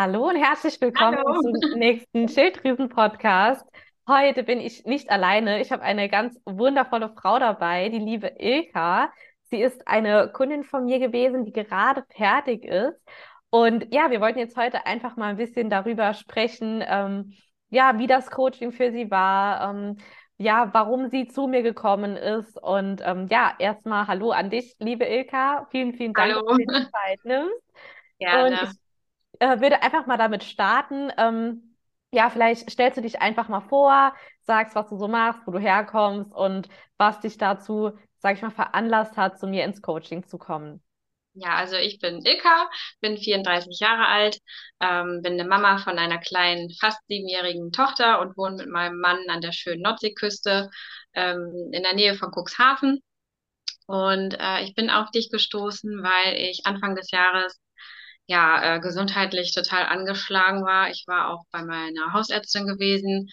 Hallo und herzlich willkommen Hallo. zum nächsten Schilddrüsen-Podcast. Heute bin ich nicht alleine. Ich habe eine ganz wundervolle Frau dabei, die liebe Ilka. Sie ist eine Kundin von mir gewesen, die gerade fertig ist. Und ja, wir wollten jetzt heute einfach mal ein bisschen darüber sprechen, ähm, ja, wie das Coaching für sie war, ähm, ja, warum sie zu mir gekommen ist. Und ähm, ja, erstmal Hallo an dich, liebe Ilka. Vielen, vielen Dank, dass Hallo. du dir die Zeit nimmst. Und ich Gerne. Äh, würde einfach mal damit starten. Ähm, ja, vielleicht stellst du dich einfach mal vor, sagst, was du so machst, wo du herkommst und was dich dazu, sag ich mal, veranlasst hat, zu mir ins Coaching zu kommen. Ja, also ich bin Ilka, bin 34 Jahre alt, ähm, bin eine Mama von einer kleinen, fast siebenjährigen Tochter und wohne mit meinem Mann an der schönen Nordseeküste, ähm, in der Nähe von Cuxhaven. Und äh, ich bin auf dich gestoßen, weil ich Anfang des Jahres ja äh, gesundheitlich total angeschlagen war. Ich war auch bei meiner Hausärztin gewesen,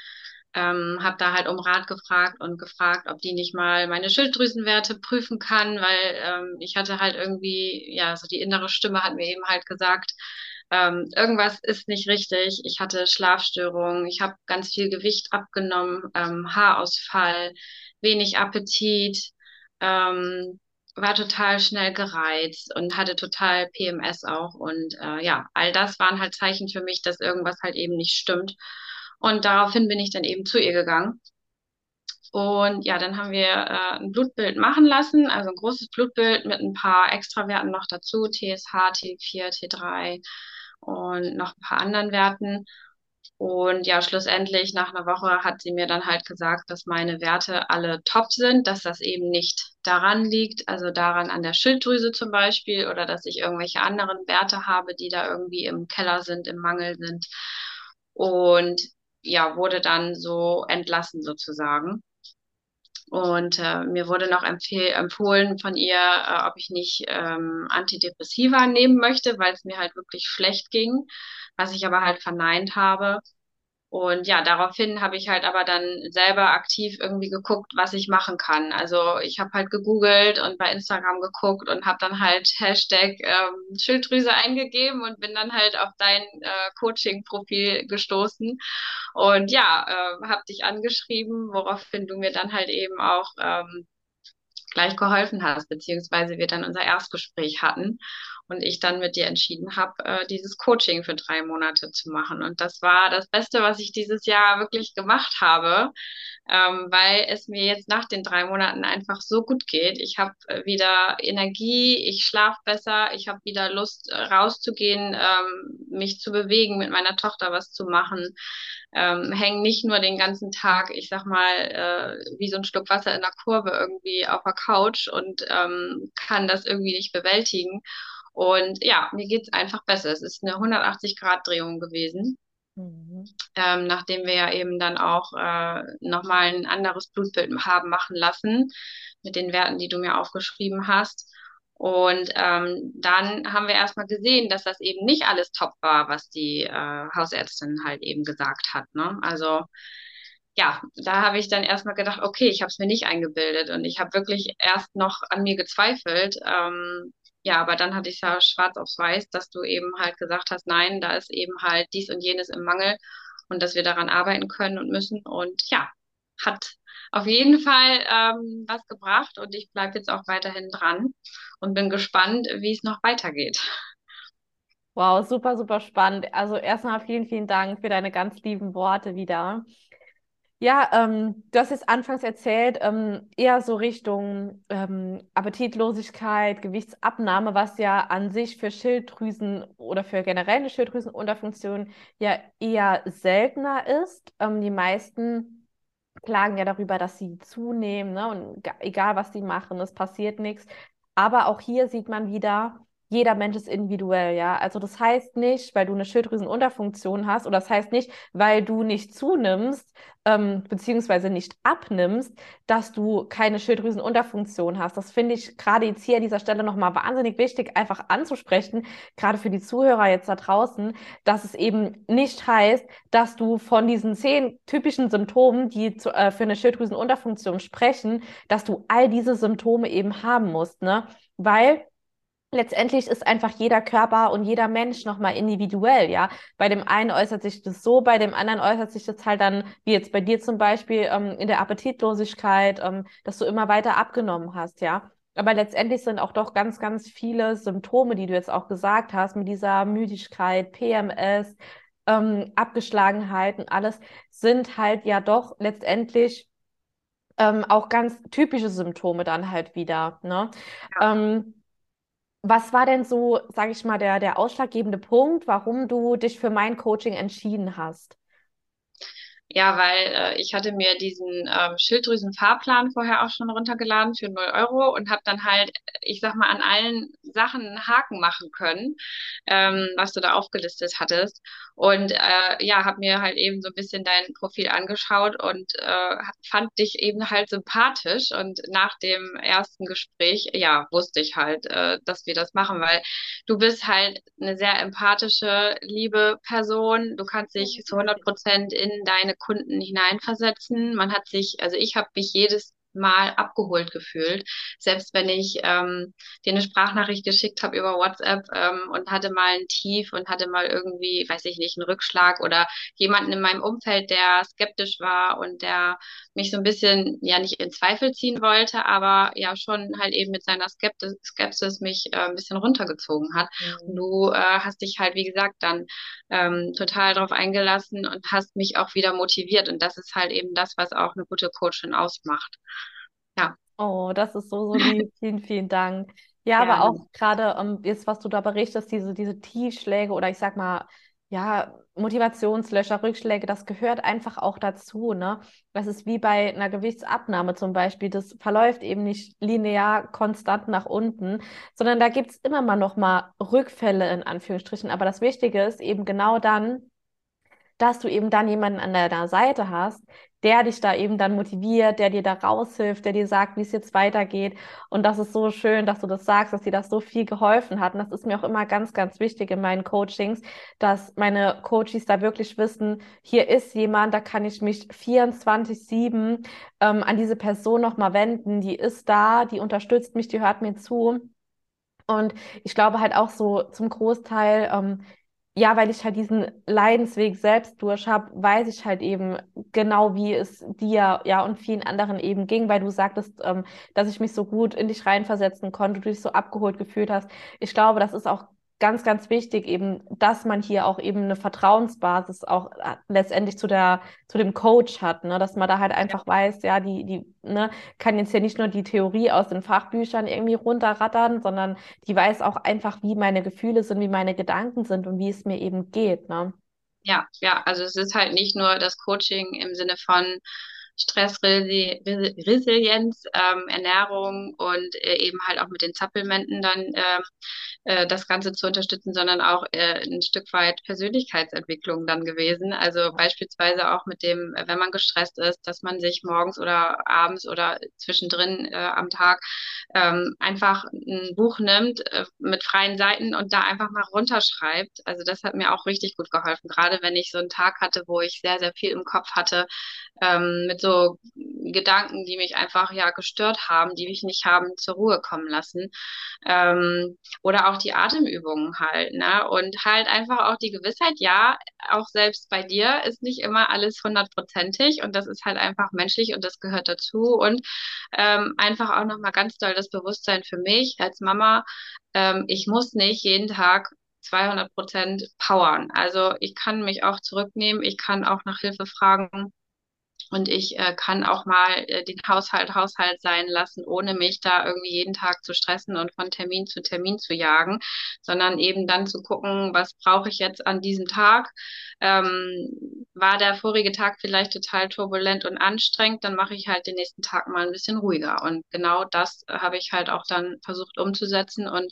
ähm, habe da halt um Rat gefragt und gefragt, ob die nicht mal meine Schilddrüsenwerte prüfen kann, weil ähm, ich hatte halt irgendwie, ja, so die innere Stimme hat mir eben halt gesagt, ähm, irgendwas ist nicht richtig. Ich hatte Schlafstörungen, ich habe ganz viel Gewicht abgenommen, ähm, Haarausfall, wenig Appetit. Ähm, war total schnell gereizt und hatte total PMS auch. Und äh, ja, all das waren halt Zeichen für mich, dass irgendwas halt eben nicht stimmt. Und daraufhin bin ich dann eben zu ihr gegangen. Und ja, dann haben wir äh, ein Blutbild machen lassen, also ein großes Blutbild mit ein paar Extrawerten noch dazu, TSH, T4, T3 und noch ein paar anderen Werten. Und ja, schlussendlich nach einer Woche hat sie mir dann halt gesagt, dass meine Werte alle top sind, dass das eben nicht daran liegt, also daran an der Schilddrüse zum Beispiel, oder dass ich irgendwelche anderen Werte habe, die da irgendwie im Keller sind, im Mangel sind. Und ja, wurde dann so entlassen sozusagen. Und äh, mir wurde noch empfohlen von ihr, äh, ob ich nicht ähm, Antidepressiva nehmen möchte, weil es mir halt wirklich schlecht ging, was ich aber halt verneint habe. Und ja, daraufhin habe ich halt aber dann selber aktiv irgendwie geguckt, was ich machen kann. Also ich habe halt gegoogelt und bei Instagram geguckt und habe dann halt Hashtag ähm, Schilddrüse eingegeben und bin dann halt auf dein äh, Coaching-Profil gestoßen. Und ja, äh, habe dich angeschrieben, woraufhin du mir dann halt eben auch ähm, gleich geholfen hast, beziehungsweise wir dann unser Erstgespräch hatten und ich dann mit dir entschieden habe, äh, dieses Coaching für drei Monate zu machen. Und das war das Beste, was ich dieses Jahr wirklich gemacht habe, ähm, weil es mir jetzt nach den drei Monaten einfach so gut geht. Ich habe äh, wieder Energie, ich schlafe besser, ich habe wieder Lust äh, rauszugehen, ähm, mich zu bewegen, mit meiner Tochter was zu machen ähm, hängen nicht nur den ganzen Tag, ich sag mal, äh, wie so ein Stück Wasser in der Kurve irgendwie auf der Couch und ähm, kann das irgendwie nicht bewältigen. Und ja, mir geht's einfach besser. Es ist eine 180-Grad-Drehung gewesen, Mhm. ähm, nachdem wir ja eben dann auch äh, nochmal ein anderes Blutbild haben machen lassen mit den Werten, die du mir aufgeschrieben hast. Und ähm, dann haben wir erstmal gesehen, dass das eben nicht alles top war, was die äh, Hausärztin halt eben gesagt hat. Ne? Also ja, da habe ich dann erstmal gedacht, okay, ich habe es mir nicht eingebildet und ich habe wirklich erst noch an mir gezweifelt. Ähm, ja, aber dann hatte ich ja schwarz auf weiß, dass du eben halt gesagt hast, nein, da ist eben halt dies und jenes im Mangel und dass wir daran arbeiten können und müssen. Und ja, hat auf jeden Fall ähm, was gebracht und ich bleibe jetzt auch weiterhin dran und bin gespannt, wie es noch weitergeht. Wow, super, super spannend. Also erstmal vielen, vielen Dank für deine ganz lieben Worte wieder. Ja, ähm, du hast es anfangs erzählt, ähm, eher so Richtung ähm, Appetitlosigkeit, Gewichtsabnahme, was ja an sich für Schilddrüsen oder für generell eine Schilddrüsenunterfunktion ja eher seltener ist. Ähm, die meisten klagen ja darüber, dass sie zunehmen, ne? Und ga- egal was sie machen, es passiert nichts. Aber auch hier sieht man wieder, jeder Mensch ist individuell, ja. Also das heißt nicht, weil du eine Schilddrüsenunterfunktion hast, oder das heißt nicht, weil du nicht zunimmst, ähm, beziehungsweise nicht abnimmst, dass du keine Schilddrüsenunterfunktion hast. Das finde ich gerade jetzt hier an dieser Stelle nochmal wahnsinnig wichtig, einfach anzusprechen, gerade für die Zuhörer jetzt da draußen, dass es eben nicht heißt, dass du von diesen zehn typischen Symptomen, die zu, äh, für eine Schilddrüsenunterfunktion sprechen, dass du all diese Symptome eben haben musst, ne? Weil letztendlich ist einfach jeder Körper und jeder Mensch nochmal individuell, ja. Bei dem einen äußert sich das so, bei dem anderen äußert sich das halt dann, wie jetzt bei dir zum Beispiel, ähm, in der Appetitlosigkeit, ähm, dass du immer weiter abgenommen hast, ja. Aber letztendlich sind auch doch ganz, ganz viele Symptome, die du jetzt auch gesagt hast, mit dieser Müdigkeit, PMS, ähm, Abgeschlagenheiten, alles, sind halt ja doch letztendlich ähm, auch ganz typische Symptome dann halt wieder. Ne? Ja. Ähm, was war denn so, sage ich mal, der, der ausschlaggebende Punkt, warum du dich für mein Coaching entschieden hast? Ja, weil äh, ich hatte mir diesen ähm, Schilddrüsen-Fahrplan vorher auch schon runtergeladen für 0 Euro und habe dann halt, ich sag mal, an allen Sachen Haken machen können, ähm, was du da aufgelistet hattest. Und äh, ja, habe mir halt eben so ein bisschen dein Profil angeschaut und äh, fand dich eben halt sympathisch. Und nach dem ersten Gespräch, ja, wusste ich halt, äh, dass wir das machen, weil du bist halt eine sehr empathische, liebe Person. Du kannst dich zu 100 Prozent in deine Kunden hineinversetzen. Man hat sich, also ich habe mich jedes Mal abgeholt gefühlt. Selbst wenn ich ähm, dir eine Sprachnachricht geschickt habe über WhatsApp ähm, und hatte mal ein Tief und hatte mal irgendwie, weiß ich nicht, einen Rückschlag oder jemanden in meinem Umfeld, der skeptisch war und der mich so ein bisschen ja nicht in Zweifel ziehen wollte, aber ja schon halt eben mit seiner Skeptis, Skepsis mich äh, ein bisschen runtergezogen hat. Mhm. Und du äh, hast dich halt, wie gesagt, dann ähm, total darauf eingelassen und hast mich auch wieder motiviert. Und das ist halt eben das, was auch eine gute Coachin ausmacht. Ja. Oh, das ist so, so lieb. vielen, vielen Dank. Ja, Gerne. aber auch gerade um, ähm, jetzt, was du da berichtest, diese, diese Tiefschläge oder ich sag mal, ja, Motivationslöcher, Rückschläge, das gehört einfach auch dazu, ne? Das ist wie bei einer Gewichtsabnahme zum Beispiel. Das verläuft eben nicht linear konstant nach unten, sondern da gibt es immer mal noch mal Rückfälle in Anführungsstrichen. Aber das Wichtige ist eben genau dann, dass du eben dann jemanden an deiner Seite hast, der dich da eben dann motiviert, der dir da raushilft, der dir sagt, wie es jetzt weitergeht. Und das ist so schön, dass du das sagst, dass dir das so viel geholfen hat. Und das ist mir auch immer ganz, ganz wichtig in meinen Coachings, dass meine Coaches da wirklich wissen, hier ist jemand, da kann ich mich 24-7 ähm, an diese Person nochmal wenden. Die ist da, die unterstützt mich, die hört mir zu. Und ich glaube halt auch so zum Großteil, ähm, ja, weil ich halt diesen Leidensweg selbst durch habe, weiß ich halt eben genau, wie es dir, ja, und vielen anderen eben ging, weil du sagtest, ähm, dass ich mich so gut in dich reinversetzen konnte, du dich so abgeholt gefühlt hast. Ich glaube, das ist auch ganz, ganz wichtig eben, dass man hier auch eben eine Vertrauensbasis auch äh, letztendlich zu der, zu dem Coach hat, ne? dass man da halt einfach weiß, ja, die, die, ne, kann jetzt ja nicht nur die Theorie aus den Fachbüchern irgendwie runterrattern, sondern die weiß auch einfach, wie meine Gefühle sind, wie meine Gedanken sind und wie es mir eben geht, ne? Ja, ja, also es ist halt nicht nur das Coaching im Sinne von, Stressresilienz, ähm, Ernährung und äh, eben halt auch mit den Supplementen dann ähm, äh, das Ganze zu unterstützen, sondern auch äh, ein Stück weit Persönlichkeitsentwicklung dann gewesen. Also beispielsweise auch mit dem, wenn man gestresst ist, dass man sich morgens oder abends oder zwischendrin äh, am Tag ähm, einfach ein Buch nimmt äh, mit freien Seiten und da einfach mal runterschreibt. Also das hat mir auch richtig gut geholfen, gerade wenn ich so einen Tag hatte, wo ich sehr, sehr viel im Kopf hatte, ähm, mit so Gedanken, die mich einfach ja gestört haben, die mich nicht haben zur Ruhe kommen lassen. Ähm, oder auch die Atemübungen halt, ne? Und halt einfach auch die Gewissheit, ja, auch selbst bei dir ist nicht immer alles hundertprozentig und das ist halt einfach menschlich und das gehört dazu. Und ähm, einfach auch nochmal ganz doll das Bewusstsein für mich als Mama, ähm, ich muss nicht jeden Tag 200 Prozent powern. Also ich kann mich auch zurücknehmen, ich kann auch nach Hilfe fragen. Und ich äh, kann auch mal äh, den Haushalt Haushalt sein lassen, ohne mich da irgendwie jeden Tag zu stressen und von Termin zu Termin zu jagen, sondern eben dann zu gucken, was brauche ich jetzt an diesem Tag. Ähm, war der vorige Tag vielleicht total turbulent und anstrengend, dann mache ich halt den nächsten Tag mal ein bisschen ruhiger. Und genau das habe ich halt auch dann versucht umzusetzen und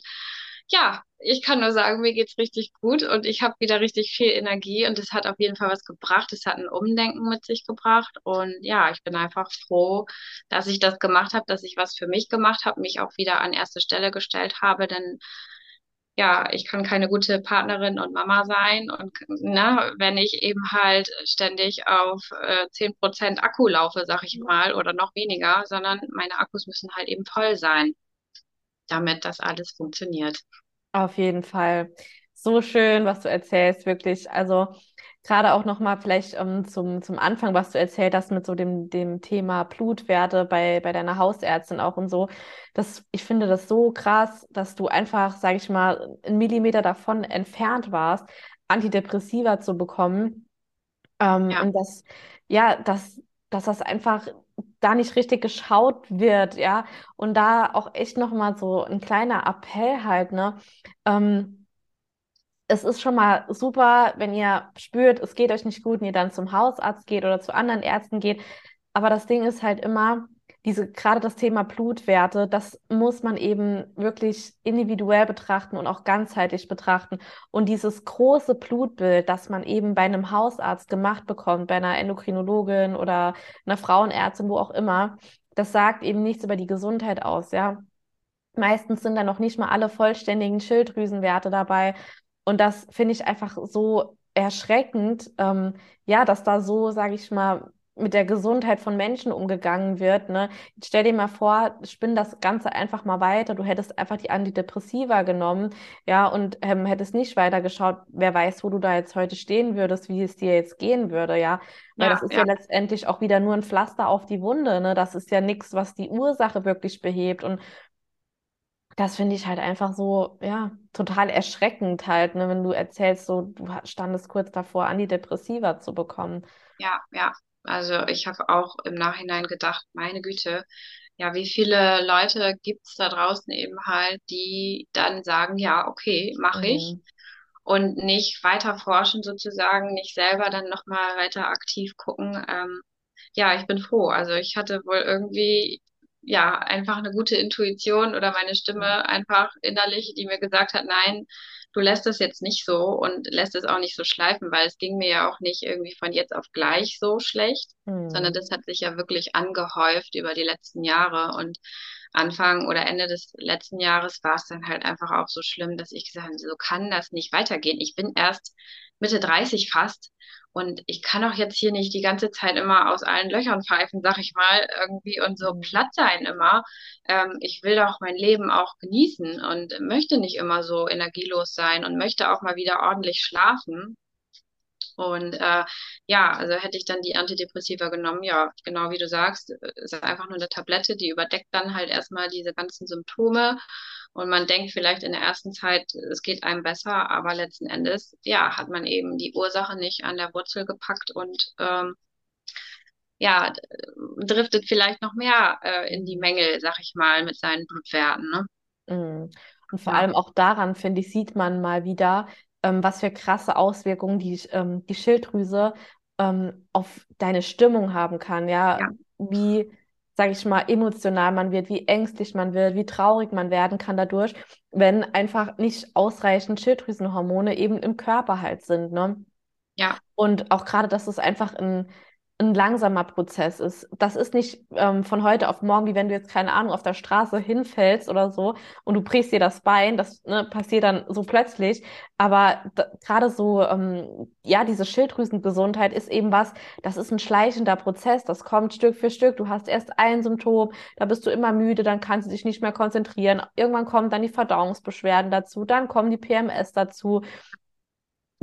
ja, ich kann nur sagen, mir geht's richtig gut und ich habe wieder richtig viel Energie und es hat auf jeden Fall was gebracht. Es hat ein Umdenken mit sich gebracht und ja, ich bin einfach froh, dass ich das gemacht habe, dass ich was für mich gemacht habe, mich auch wieder an erste Stelle gestellt habe, denn ja, ich kann keine gute Partnerin und Mama sein und ne, wenn ich eben halt ständig auf äh, 10% Akku laufe, sag ich mal, oder noch weniger, sondern meine Akkus müssen halt eben voll sein, damit das alles funktioniert. Auf jeden Fall. So schön, was du erzählst, wirklich. Also gerade auch nochmal vielleicht ähm, zum, zum Anfang, was du erzählt hast mit so dem, dem Thema Blutwerte bei, bei deiner Hausärztin auch und so. Das, ich finde das so krass, dass du einfach, sag ich mal, einen Millimeter davon entfernt warst, Antidepressiva zu bekommen. Ähm, Ja, und dass, ja, dass, dass das einfach da nicht richtig geschaut wird, ja. Und da auch echt nochmal so ein kleiner Appell halt, ne? Ähm, es ist schon mal super, wenn ihr spürt, es geht euch nicht gut und ihr dann zum Hausarzt geht oder zu anderen Ärzten geht. Aber das Ding ist halt immer, diese, gerade das Thema Blutwerte, das muss man eben wirklich individuell betrachten und auch ganzheitlich betrachten. Und dieses große Blutbild, das man eben bei einem Hausarzt gemacht bekommt, bei einer Endokrinologin oder einer Frauenärztin, wo auch immer, das sagt eben nichts über die Gesundheit aus, ja. Meistens sind da noch nicht mal alle vollständigen Schilddrüsenwerte dabei. Und das finde ich einfach so erschreckend, ähm, ja, dass da so, sage ich mal, mit der Gesundheit von Menschen umgegangen wird. Ne? Stell dir mal vor, spinn das Ganze einfach mal weiter. Du hättest einfach die Antidepressiva genommen, ja, und ähm, hättest nicht weiter geschaut, wer weiß, wo du da jetzt heute stehen würdest, wie es dir jetzt gehen würde, ja. Weil ja, das ist ja ja, letztendlich auch wieder nur ein Pflaster auf die Wunde, ne? Das ist ja nichts, was die Ursache wirklich behebt. Und das finde ich halt einfach so, ja, total erschreckend halt, ne, wenn du erzählst, so, du standest kurz davor, Antidepressiva zu bekommen. ja, ja. Also ich habe auch im Nachhinein gedacht, meine Güte, ja, wie viele Leute gibt's da draußen eben halt, die dann sagen, ja, okay, mache ich Mhm. und nicht weiter forschen sozusagen, nicht selber dann nochmal weiter aktiv gucken. Ähm, ja, ich bin froh. Also ich hatte wohl irgendwie, ja, einfach eine gute Intuition oder meine Stimme einfach innerlich, die mir gesagt hat, nein, du lässt es jetzt nicht so und lässt es auch nicht so schleifen, weil es ging mir ja auch nicht irgendwie von jetzt auf gleich so schlecht, sondern Mhm. das hat sich ja wirklich angehäuft über die letzten Jahre und Anfang oder Ende des letzten Jahres war es dann halt einfach auch so schlimm, dass ich gesagt habe, so kann das nicht weitergehen. Ich bin erst Mitte 30 fast und ich kann doch jetzt hier nicht die ganze Zeit immer aus allen Löchern pfeifen, sag ich mal, irgendwie und so Mhm. platt sein immer. Ähm, ich will doch mein Leben auch genießen und möchte nicht immer so energielos sein und möchte auch mal wieder ordentlich schlafen. Und äh, ja, also hätte ich dann die Antidepressiva genommen, ja, genau wie du sagst, äh, ist einfach nur eine Tablette, die überdeckt dann halt erstmal diese ganzen Symptome. Und man denkt vielleicht in der ersten Zeit, es geht einem besser, aber letzten Endes, ja, hat man eben die Ursache nicht an der Wurzel gepackt und ähm, ja, driftet vielleicht noch mehr äh, in die. Mängel, sag ich mal, mit seinen Blutwerten, ne? Mhm. Und vor Ja, allem auch daran, finde ich, sieht man mal wieder, ähm, was für krasse Auswirkungen die, ähm, die Schilddrüse ähm, auf deine Stimmung haben kann. Ja, ja, wie, sage ich mal, emotional man wird, wie ängstlich man wird, wie traurig man werden kann dadurch, wenn einfach nicht ausreichend Schilddrüsenhormone eben im Körper halt sind, ne? ja, Und auch gerade, dass es einfach ein, ein langsamer Prozess ist. Das ist nicht ähm, von heute auf morgen, wie wenn du jetzt, keine Ahnung, auf der Straße hinfällst oder so und du brichst dir das Bein. Das ne, passiert dann so plötzlich. Aber gerade so, ähm, ja, diese Schilddrüsengesundheit ist eben was, das ist ein schleichender Prozess. Das kommt Stück für Stück. Du hast erst ein Symptom, da bist du immer müde, dann kannst du dich nicht mehr konzentrieren. Irgendwann kommen dann die Verdauungsbeschwerden dazu, dann kommen die PMS dazu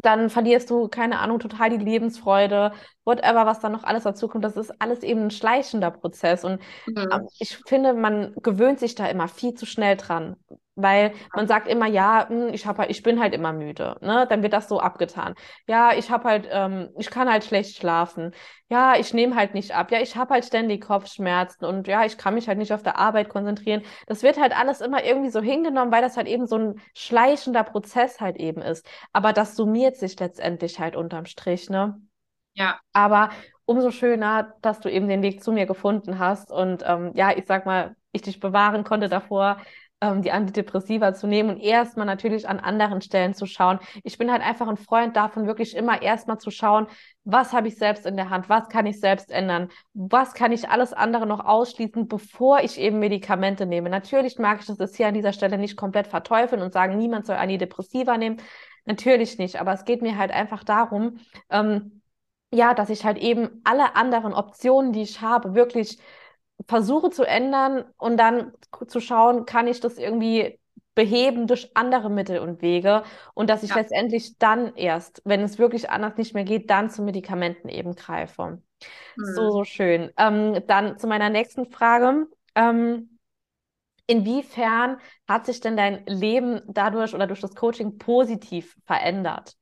dann verlierst du, keine Ahnung, total die Lebensfreude, whatever, was dann noch alles dazu kommt. Das ist alles eben ein schleichender Prozess. Und mhm. ähm, ich finde, man gewöhnt sich da immer viel zu schnell dran. Weil man sagt immer, ja, hm, ich hab halt, ich bin halt immer müde, ne? Dann wird das so abgetan. Ja, ich habe halt, ähm, ich kann halt schlecht schlafen. Ja, ich nehme halt nicht ab. Ja, ich habe halt ständig Kopfschmerzen und ja, ich kann mich halt nicht auf der Arbeit konzentrieren. Das wird halt alles immer irgendwie so hingenommen, weil das halt eben so ein schleichender Prozess halt eben ist. Aber das summiert sich letztendlich halt unterm Strich, ne? ja, Aber umso schöner, dass du eben den Weg zu mir gefunden hast und ähm, ja, ich sag mal, ich dich bewahren konnte davor, ähm, die Antidepressiva zu nehmen und erstmal natürlich an anderen Stellen zu schauen. Ich bin halt einfach ein Freund davon, wirklich immer erstmal zu schauen, was habe ich selbst in der Hand, was kann ich selbst ändern, was kann ich alles andere noch ausschließen, bevor ich eben Medikamente nehme. Natürlich mag ich das jetzt hier an dieser Stelle nicht komplett verteufeln und sagen, niemand soll Antidepressiva nehmen. Natürlich nicht, aber es geht mir halt einfach darum, ähm, ja, dass ich halt eben alle anderen Optionen, die ich habe, wirklich versuche zu ändern und dann zu schauen, kann ich das irgendwie beheben durch andere Mittel und Wege und dass ich ja. letztendlich dann erst, wenn es wirklich anders nicht mehr geht, dann zu Medikamenten eben greife. Mhm. So, so schön. Ähm, dann zu meiner nächsten Frage. Ähm, inwiefern hat sich denn dein Leben dadurch oder durch das Coaching positiv verändert?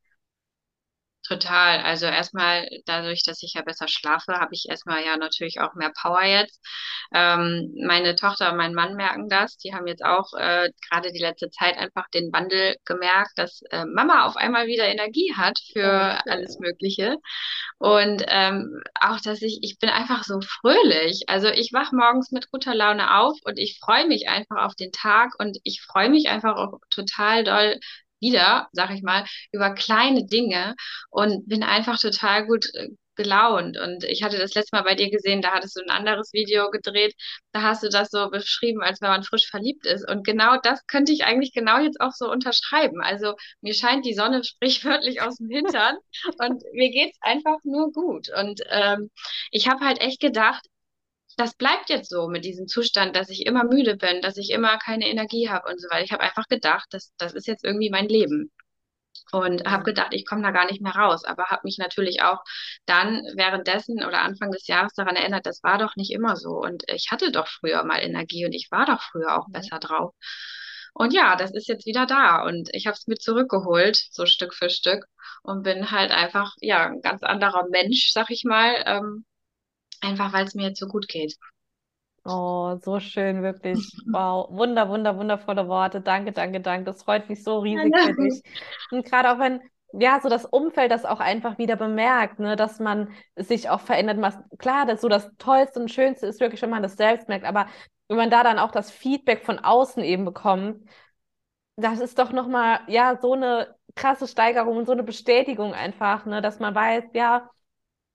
Total. Also erstmal dadurch, dass ich ja besser schlafe, habe ich erstmal ja natürlich auch mehr Power jetzt. Ähm, meine Tochter und mein Mann merken das. Die haben jetzt auch äh, gerade die letzte Zeit einfach den Wandel gemerkt, dass äh, Mama auf einmal wieder Energie hat für okay. alles Mögliche. Und ähm, auch, dass ich, ich bin einfach so fröhlich. Also ich wach morgens mit guter Laune auf und ich freue mich einfach auf den Tag und ich freue mich einfach auch total doll wieder, sag ich mal, über kleine Dinge und bin einfach total gut äh, gelaunt. Und ich hatte das letzte Mal bei dir gesehen, da hattest du ein anderes Video gedreht, da hast du das so beschrieben, als wenn man frisch verliebt ist. Und genau das könnte ich eigentlich genau jetzt auch so unterschreiben. Also mir scheint die Sonne sprichwörtlich aus dem Hintern und mir geht's einfach nur gut. Und ähm, ich habe halt echt gedacht, das bleibt jetzt so mit diesem Zustand, dass ich immer müde bin, dass ich immer keine Energie habe und so weiter. Ich habe einfach gedacht, das, das ist jetzt irgendwie mein Leben. Und habe gedacht, ich komme da gar nicht mehr raus. Aber habe mich natürlich auch dann währenddessen oder Anfang des Jahres daran erinnert, das war doch nicht immer so. Und ich hatte doch früher mal Energie und ich war doch früher auch besser drauf. Und ja, das ist jetzt wieder da. Und ich habe es mir zurückgeholt, so Stück für Stück. Und bin halt einfach, ja, ein ganz anderer Mensch, sag ich mal, ähm, einfach weil es mir jetzt so gut geht. Oh, so schön, wirklich. Wow, wunder, wunder, wundervolle Worte. Danke, danke, danke. Das freut mich so riesig ja, für dich. Und gerade auch wenn, ja, so das Umfeld das auch einfach wieder bemerkt, ne, dass man sich auch verändert. Was, klar, das so das Tollste und Schönste ist wirklich, wenn man das selbst merkt, aber wenn man da dann auch das Feedback von außen eben bekommt, das ist doch nochmal, ja, so eine krasse Steigerung und so eine Bestätigung einfach, ne, dass man weiß, ja,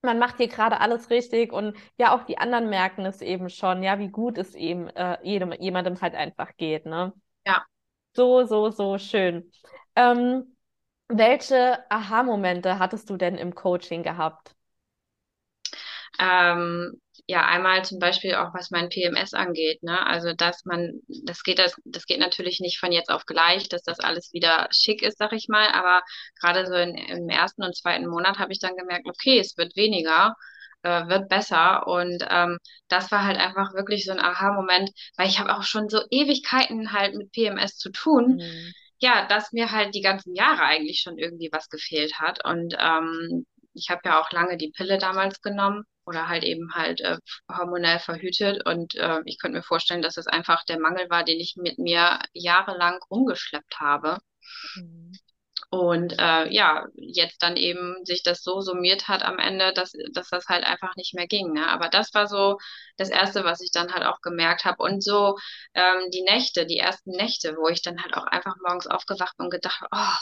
man macht hier gerade alles richtig und ja, auch die anderen merken es eben schon, ja, wie gut es eben äh, jedem, jemandem halt einfach geht, ne? Ja. So, so, so schön. Ähm, welche Aha-Momente hattest du denn im Coaching gehabt? Ähm, ja, einmal zum Beispiel auch was mein PMS angeht, ne? Also dass man, das geht das, das geht natürlich nicht von jetzt auf gleich, dass das alles wieder schick ist, sag ich mal. Aber gerade so in, im ersten und zweiten Monat habe ich dann gemerkt, okay, es wird weniger, äh, wird besser. Und ähm, das war halt einfach wirklich so ein Aha-Moment, weil ich habe auch schon so Ewigkeiten halt mit PMS zu tun. Mhm. Ja, dass mir halt die ganzen Jahre eigentlich schon irgendwie was gefehlt hat. Und ähm, ich habe ja auch lange die Pille damals genommen oder halt eben halt äh, hormonell verhütet. Und äh, ich könnte mir vorstellen, dass es einfach der Mangel war, den ich mit mir jahrelang rumgeschleppt habe. Mhm. Und äh, ja, jetzt dann eben sich das so summiert hat am Ende, dass, dass das halt einfach nicht mehr ging. Ne? Aber das war so das Erste, was ich dann halt auch gemerkt habe. Und so ähm, die Nächte, die ersten Nächte, wo ich dann halt auch einfach morgens aufgewacht bin und gedacht, oh,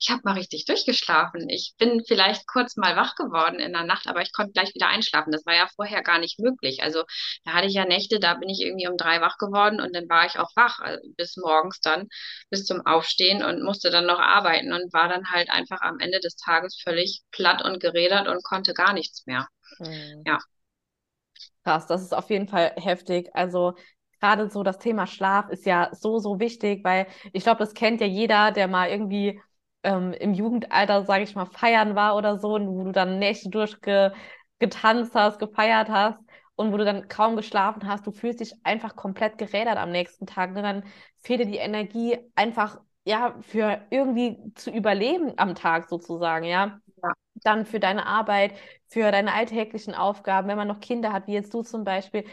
ich habe mal richtig durchgeschlafen. Ich bin vielleicht kurz mal wach geworden in der Nacht, aber ich konnte gleich wieder einschlafen. Das war ja vorher gar nicht möglich. Also da hatte ich ja Nächte, da bin ich irgendwie um drei wach geworden und dann war ich auch wach also bis morgens dann, bis zum Aufstehen und musste dann noch arbeiten und war dann halt einfach am Ende des Tages völlig platt und gerädert und konnte gar nichts mehr. Mhm. Ja. Krass, das ist auf jeden Fall heftig. Also gerade so das Thema Schlaf ist ja so, so wichtig, weil ich glaube, das kennt ja jeder, der mal irgendwie ähm, im Jugendalter, sage ich mal, feiern war oder so, und wo du dann Nächte durchgetanzt hast, gefeiert hast und wo du dann kaum geschlafen hast, du fühlst dich einfach komplett gerädert am nächsten Tag. Ne? Dann fehlt dir die Energie einfach, ja, für irgendwie zu überleben am Tag sozusagen, ja. ja. Dann für deine Arbeit, für deine alltäglichen Aufgaben, wenn man noch Kinder hat, wie jetzt du zum Beispiel,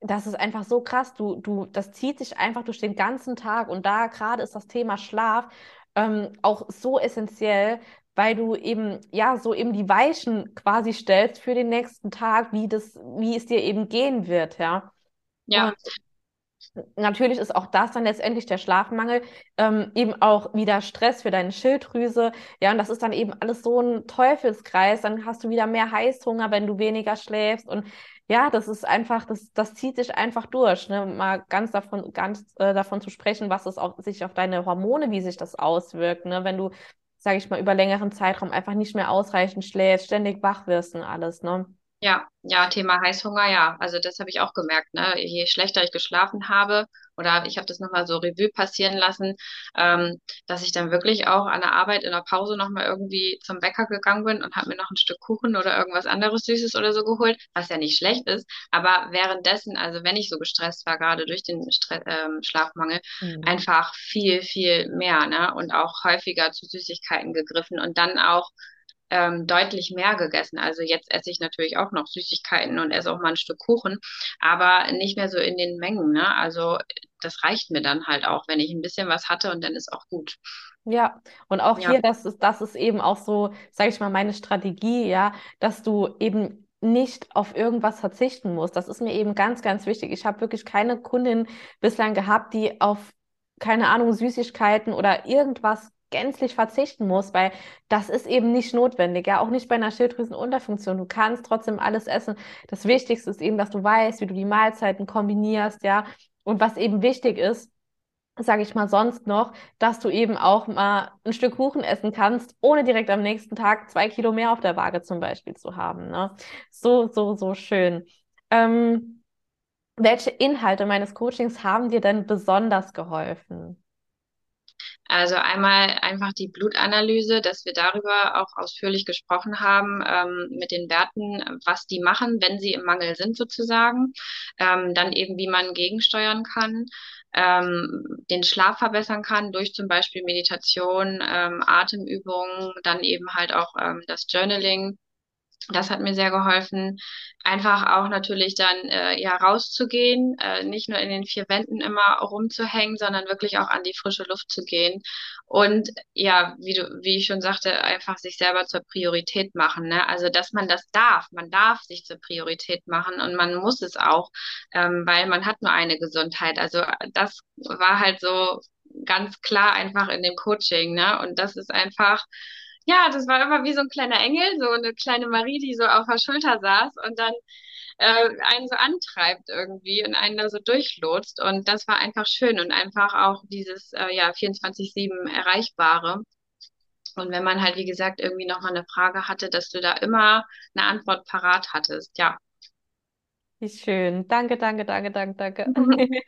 das ist einfach so krass. Du, du, das zieht sich einfach durch den ganzen Tag. Und da gerade ist das Thema Schlaf ähm, auch so essentiell, weil du eben, ja, so eben die Weichen quasi stellst für den nächsten Tag, wie das, wie es dir eben gehen wird, ja. Ja. Natürlich ist auch das dann letztendlich der Schlafmangel, ähm, eben auch wieder Stress für deine Schilddrüse. Ja, und das ist dann eben alles so ein Teufelskreis. Dann hast du wieder mehr Heißhunger, wenn du weniger schläfst. Und ja, das ist einfach, das, das zieht sich einfach durch. Ne? Mal ganz davon, ganz äh, davon zu sprechen, was es auch sich auf deine Hormone, wie sich das auswirkt. Ne? Wenn du, sage ich mal, über längeren Zeitraum einfach nicht mehr ausreichend schläfst, ständig wach wirst und alles. Ne? Ja, ja, Thema Heißhunger, ja. Also das habe ich auch gemerkt, ne? Je schlechter ich geschlafen habe, oder ich habe das nochmal so Revue passieren lassen, ähm, dass ich dann wirklich auch an der Arbeit in der Pause nochmal irgendwie zum Bäcker gegangen bin und habe mir noch ein Stück Kuchen oder irgendwas anderes Süßes oder so geholt, was ja nicht schlecht ist. Aber währenddessen, also wenn ich so gestresst war, gerade durch den Stre ähm, Schlafmangel, Mhm. einfach viel, viel mehr, ne? Und auch häufiger zu Süßigkeiten gegriffen und dann auch ähm, deutlich mehr gegessen. Also jetzt esse ich natürlich auch noch Süßigkeiten und esse auch mal ein Stück Kuchen, aber nicht mehr so in den Mengen, ne? Also das reicht mir dann halt auch, wenn ich ein bisschen was hatte und dann ist auch gut. Ja, und auch Ja, hier, das ist, das ist eben auch so, sage ich mal, meine Strategie, ja, dass du eben nicht auf irgendwas verzichten musst. Das ist mir eben ganz, ganz wichtig. Ich habe wirklich keine Kundin bislang gehabt, die auf, keine Ahnung, Süßigkeiten oder irgendwas gänzlich verzichten muss, weil das ist eben nicht notwendig, ja, auch nicht bei einer Schilddrüsenunterfunktion. Du kannst trotzdem alles essen. Das Wichtigste ist eben, dass du weißt, wie du die Mahlzeiten kombinierst, ja, und was eben wichtig ist, sage ich mal, sonst noch, dass du eben auch mal ein Stück Kuchen essen kannst, ohne direkt am nächsten Tag zwei Kilo mehr auf der Waage zum Beispiel zu haben. Ne? So, so, so schön. Ähm, welche Inhalte meines Coachings haben dir denn besonders geholfen? Also einmal einfach die Blutanalyse, dass wir darüber auch ausführlich gesprochen haben, ähm, mit den Werten, was die machen, wenn sie im Mangel sind sozusagen. Ähm, dann eben, wie man gegensteuern kann. ähm, den Schlaf verbessern kann durch zum Beispiel Meditation, ähm, Atemübungen, dann eben halt auch ähm, das Journaling. Das hat mir sehr geholfen, einfach auch natürlich dann äh, ja rauszugehen, äh, nicht nur in den vier Wänden immer rumzuhängen, sondern wirklich auch an die frische Luft zu gehen. Und ja, wie du, wie ich schon sagte, einfach sich selber zur Priorität machen. Ne? Also, dass man das darf, man darf sich zur Priorität machen und man muss es auch, ähm, weil man hat nur eine Gesundheit. Also das war halt so ganz klar einfach in dem Coaching, ne? Und das ist einfach ja, das war immer wie so ein kleiner Engel, so eine kleine Marie, die so auf der Schulter saß und dann äh, einen so antreibt irgendwie und einen da so durchlotst. Und das war einfach schön und einfach auch dieses äh, ja 24/7 Erreichbare. Und wenn man halt, wie gesagt, irgendwie nochmal eine Frage hatte, dass du da immer eine Antwort parat hattest. Ja, Wie schön. Danke, danke, danke, danke, danke.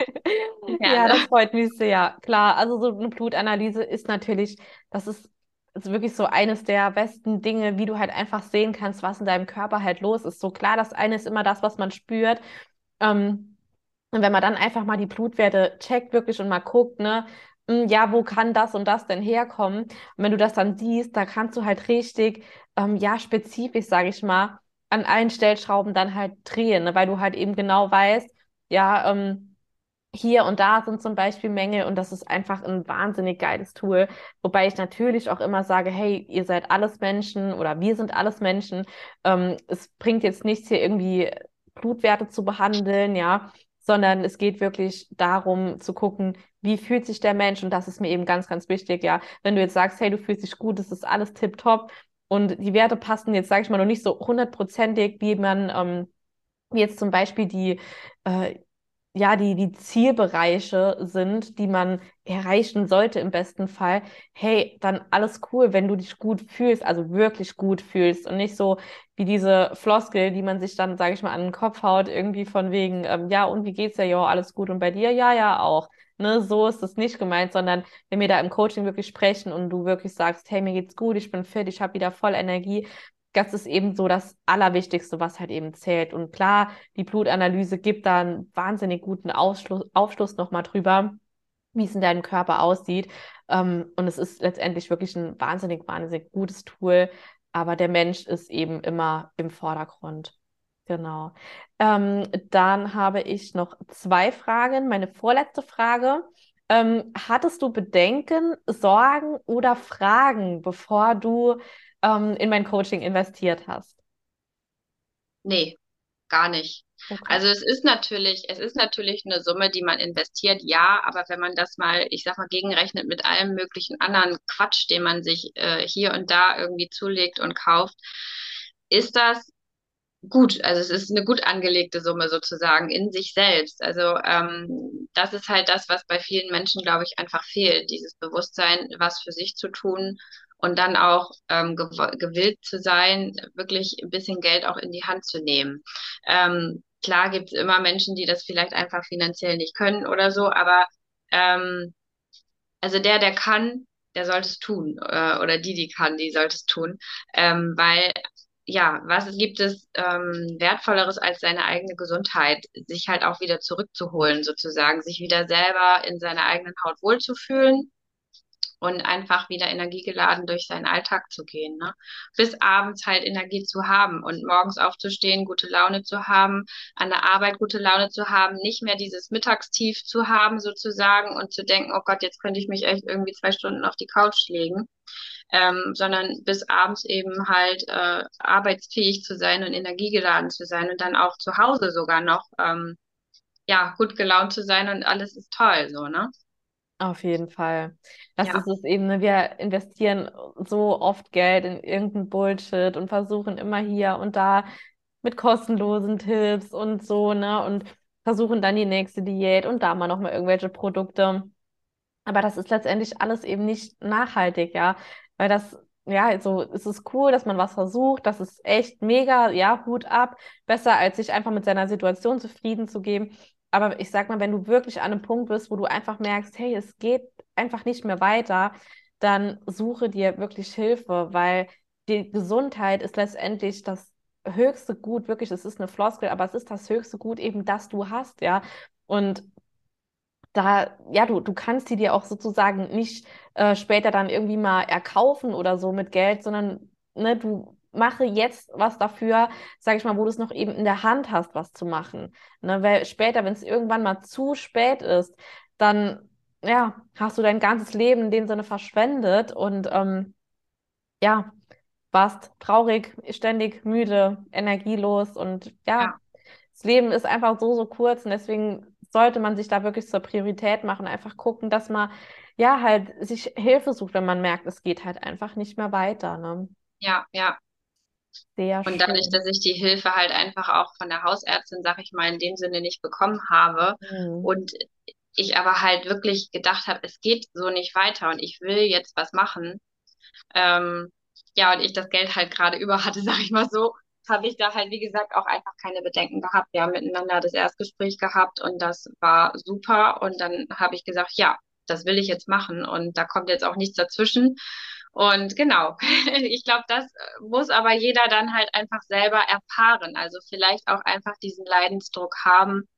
Ja, das freut mich sehr. Klar, also so eine Blutanalyse ist natürlich, das ist, ist wirklich so eines der besten Dinge, wie du halt einfach sehen kannst, was in deinem Körper halt los ist. So klar, das eine ist immer das, was man spürt. Ähm, und wenn man dann einfach mal die Blutwerte checkt wirklich und mal guckt, ne, hm, ja, wo kann das und das denn herkommen? Und wenn du das dann siehst, da kannst du halt richtig, ähm, ja, spezifisch, sage ich mal, an allen Stellschrauben dann halt drehen, ne, weil du halt eben genau weißt, ja, ähm, hier und da sind zum Beispiel Mängel und das ist einfach ein wahnsinnig geiles Tool. Wobei ich natürlich auch immer sage, hey, ihr seid alles Menschen oder wir sind alles Menschen. Ähm, es bringt jetzt nichts, hier irgendwie Blutwerte zu behandeln, ja, sondern es geht wirklich darum zu gucken, wie fühlt sich der Mensch und das ist mir eben ganz, ganz wichtig, ja. Wenn du jetzt sagst, hey, du fühlst dich gut, das ist alles tipptopp und die Werte passen jetzt, sage ich mal, noch nicht so hundertprozentig, wie man, ähm, jetzt zum Beispiel die äh, ja, die, die Zielbereiche sind, die man erreichen sollte im besten Fall, hey, dann alles cool, wenn du dich gut fühlst, also wirklich gut fühlst und nicht so wie diese Floskel, die man sich dann, sage ich mal, an den Kopf haut, irgendwie von wegen, ähm, ja, und wie geht's dir? Ja, alles gut und bei dir? Ja, ja, auch. Ne, so ist es nicht gemeint, sondern wenn wir da im Coaching wirklich sprechen und du wirklich sagst, hey, mir geht's gut, ich bin fit, ich habe wieder voll Energie, das ist eben so das Allerwichtigste, was halt eben zählt. Und klar, die Blutanalyse gibt da einen wahnsinnig guten Ausschluss, Aufschluss nochmal drüber, wie es in deinem Körper aussieht. Ähm, und es ist letztendlich wirklich ein wahnsinnig, wahnsinnig gutes Tool. Aber der Mensch ist eben immer im Vordergrund. Genau. Ähm, dann habe ich noch zwei Fragen. Meine vorletzte Frage. Ähm, hattest du Bedenken, Sorgen oder Fragen, bevor du ähm, in mein Coaching investiert hast? Nee, gar nicht. Okay. Also es ist natürlich, es ist natürlich eine Summe, die man investiert, ja, aber wenn man das mal, ich sag mal, gegenrechnet mit allem möglichen anderen Quatsch, den man sich äh, hier und da irgendwie zulegt und kauft, ist das gut. Also es ist eine gut angelegte Summe sozusagen in sich selbst. Also ähm, das ist halt das, was bei vielen Menschen, glaube ich, einfach fehlt. Dieses Bewusstsein, was für sich zu tun und dann auch ähm, gew gewillt zu sein, wirklich ein bisschen Geld auch in die Hand zu nehmen. Ähm, klar gibt es immer Menschen, die das vielleicht einfach finanziell nicht können oder so, aber ähm, also der, der kann, der sollte es tun. Äh, oder die, die kann, die sollte es tun. Ähm, weil ja, was gibt es ähm, Wertvolleres als seine eigene Gesundheit, sich halt auch wieder zurückzuholen, sozusagen, sich wieder selber in seiner eigenen Haut wohlzufühlen und einfach wieder energiegeladen durch seinen Alltag zu gehen, ne? Bis abends halt Energie zu haben und morgens aufzustehen, gute Laune zu haben, an der Arbeit gute Laune zu haben, nicht mehr dieses Mittagstief zu haben sozusagen und zu denken, oh Gott, jetzt könnte ich mich echt irgendwie zwei Stunden auf die Couch legen. Ähm, sondern bis abends eben halt äh, arbeitsfähig zu sein und energiegeladen zu sein und dann auch zu Hause sogar noch ähm, ja gut gelaunt zu sein und alles ist toll so ne Auf jeden Fall. Das ja ist es eben, ne? Wir investieren so oft Geld in irgendeinen Bullshit und versuchen immer hier und da mit kostenlosen Tipps und so, ne? Und versuchen dann die nächste Diät und da mal nochmal irgendwelche Produkte. Aber das ist letztendlich alles eben nicht nachhaltig, ja. Weil das, ja, also es ist cool, dass man was versucht. Das ist echt mega, ja, Hut ab. Besser als sich einfach mit seiner Situation zufrieden zu geben. Aber ich sag mal, wenn du wirklich an einem Punkt bist, wo du einfach merkst, hey, es geht einfach nicht mehr weiter, dann suche dir wirklich Hilfe, weil die Gesundheit ist letztendlich das höchste Gut, wirklich, es ist eine Floskel, aber es ist das höchste Gut eben, das du hast, ja. Und da, ja, du, du kannst die dir auch sozusagen nicht äh, später dann irgendwie mal erkaufen oder so mit Geld, sondern ne, du mache jetzt was dafür, sage ich mal, wo du es noch eben in der Hand hast, was zu machen. Ne, weil später, wenn es irgendwann mal zu spät ist, dann ja, hast du dein ganzes Leben in dem Sinne verschwendet und ähm, ja, warst traurig, ständig müde, energielos und ja, ja das Leben ist einfach so, so kurz und deswegen sollte man sich da wirklich zur Priorität machen, einfach gucken, dass man ja halt sich Hilfe sucht, wenn man merkt, es geht halt einfach nicht mehr weiter, ne? ja ja Sehr Und dadurch, schön. dass ich die Hilfe halt einfach auch von der Hausärztin, sag ich mal, in dem Sinne nicht bekommen habe Mhm. und ich aber halt wirklich gedacht habe, es geht so nicht weiter und ich will jetzt was machen. Ähm, ja, und ich das Geld halt gerade über hatte, sag ich mal so, habe ich da halt, wie gesagt, auch einfach keine Bedenken gehabt. Wir haben miteinander das Erstgespräch gehabt und das war super. Und dann habe ich gesagt, ja, das will ich jetzt machen und da kommt jetzt auch nichts dazwischen. Und genau, ich glaube, das muss aber jeder dann halt einfach selber erfahren. Also vielleicht auch einfach diesen Leidensdruck haben,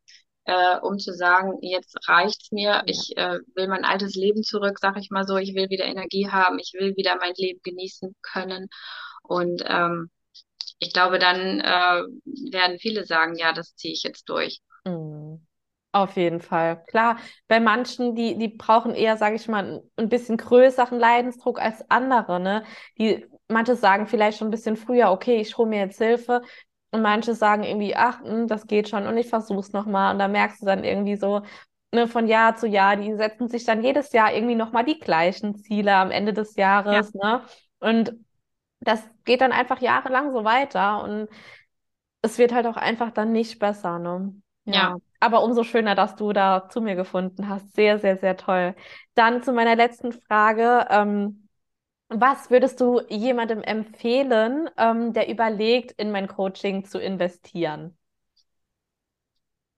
äh, um zu sagen, jetzt reicht's mir, ich äh, will mein altes Leben zurück, sag ich mal so, ich will wieder Energie haben, ich will wieder mein Leben genießen können. Und ähm, ich glaube, dann äh, werden viele sagen, ja, das ziehe ich jetzt durch. Mhm. Auf jeden Fall. Klar, bei manchen, die, die brauchen eher, sage ich mal, ein bisschen größeren Leidensdruck als andere, ne? Die, manche sagen vielleicht schon ein bisschen früher, okay, ich hole mir jetzt Hilfe. Und manche sagen irgendwie, ach, hm, das geht schon und ich versuch's nochmal. Und da merkst du dann irgendwie so, ne, von Jahr zu Jahr, die setzen sich dann jedes Jahr irgendwie nochmal die gleichen Ziele am Ende des Ja, Jahres, ne? Und das geht dann einfach jahrelang so weiter. Und es wird halt auch einfach dann nicht besser, ne? Ja, ja. Aber umso schöner, dass du da zu mir gefunden hast. Sehr, sehr, sehr toll. Dann zu meiner letzten Frage. Ähm, was würdest du jemandem empfehlen, ähm, der überlegt, in mein Coaching zu investieren?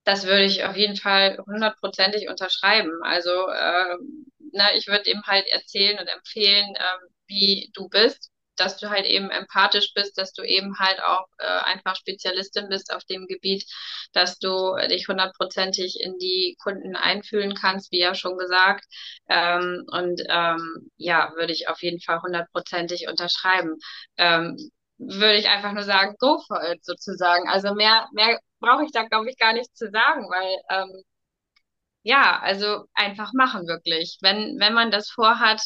Das würde ich auf jeden Fall hundertprozentig unterschreiben. Also, ähm, na, ich würde ihm halt erzählen und empfehlen, ähm, wie du bist, dass du halt eben empathisch bist, dass du eben halt auch äh, einfach Spezialistin bist auf dem Gebiet, dass du dich hundertprozentig in die Kunden einfühlen kannst, wie ja schon gesagt. Ähm, und ähm, ja, würde ich auf jeden Fall hundertprozentig unterschreiben. Ähm, würde ich einfach nur sagen, go for it sozusagen. Also mehr, mehr brauche ich da, glaube ich, gar nichts zu sagen, weil ähm, ja, also einfach machen wirklich. Wenn, wenn man das vorhat,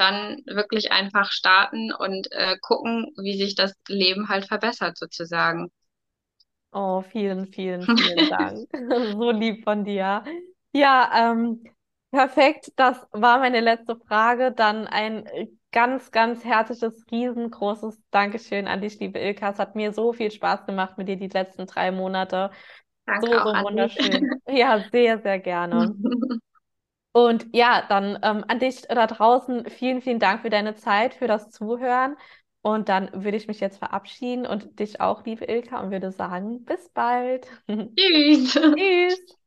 dann wirklich einfach starten und äh, gucken, wie sich das Leben halt verbessert sozusagen. Oh, vielen, vielen, vielen Dank. So lieb von dir. Ja, ähm, Perfekt, das war meine letzte Frage. Dann ein ganz, ganz herzliches, riesengroßes Dankeschön an dich, liebe Ilka. Es hat mir so viel Spaß gemacht mit dir die letzten drei Monate. Danke So, so wunderschön. Ja, sehr, sehr gerne. Und ja, dann ähm, an dich da draußen vielen, vielen Dank für deine Zeit, für das Zuhören. Und dann würde ich mich jetzt verabschieden und dich auch, liebe Ilka, und würde sagen, bis bald. Tschüss. Tschüss.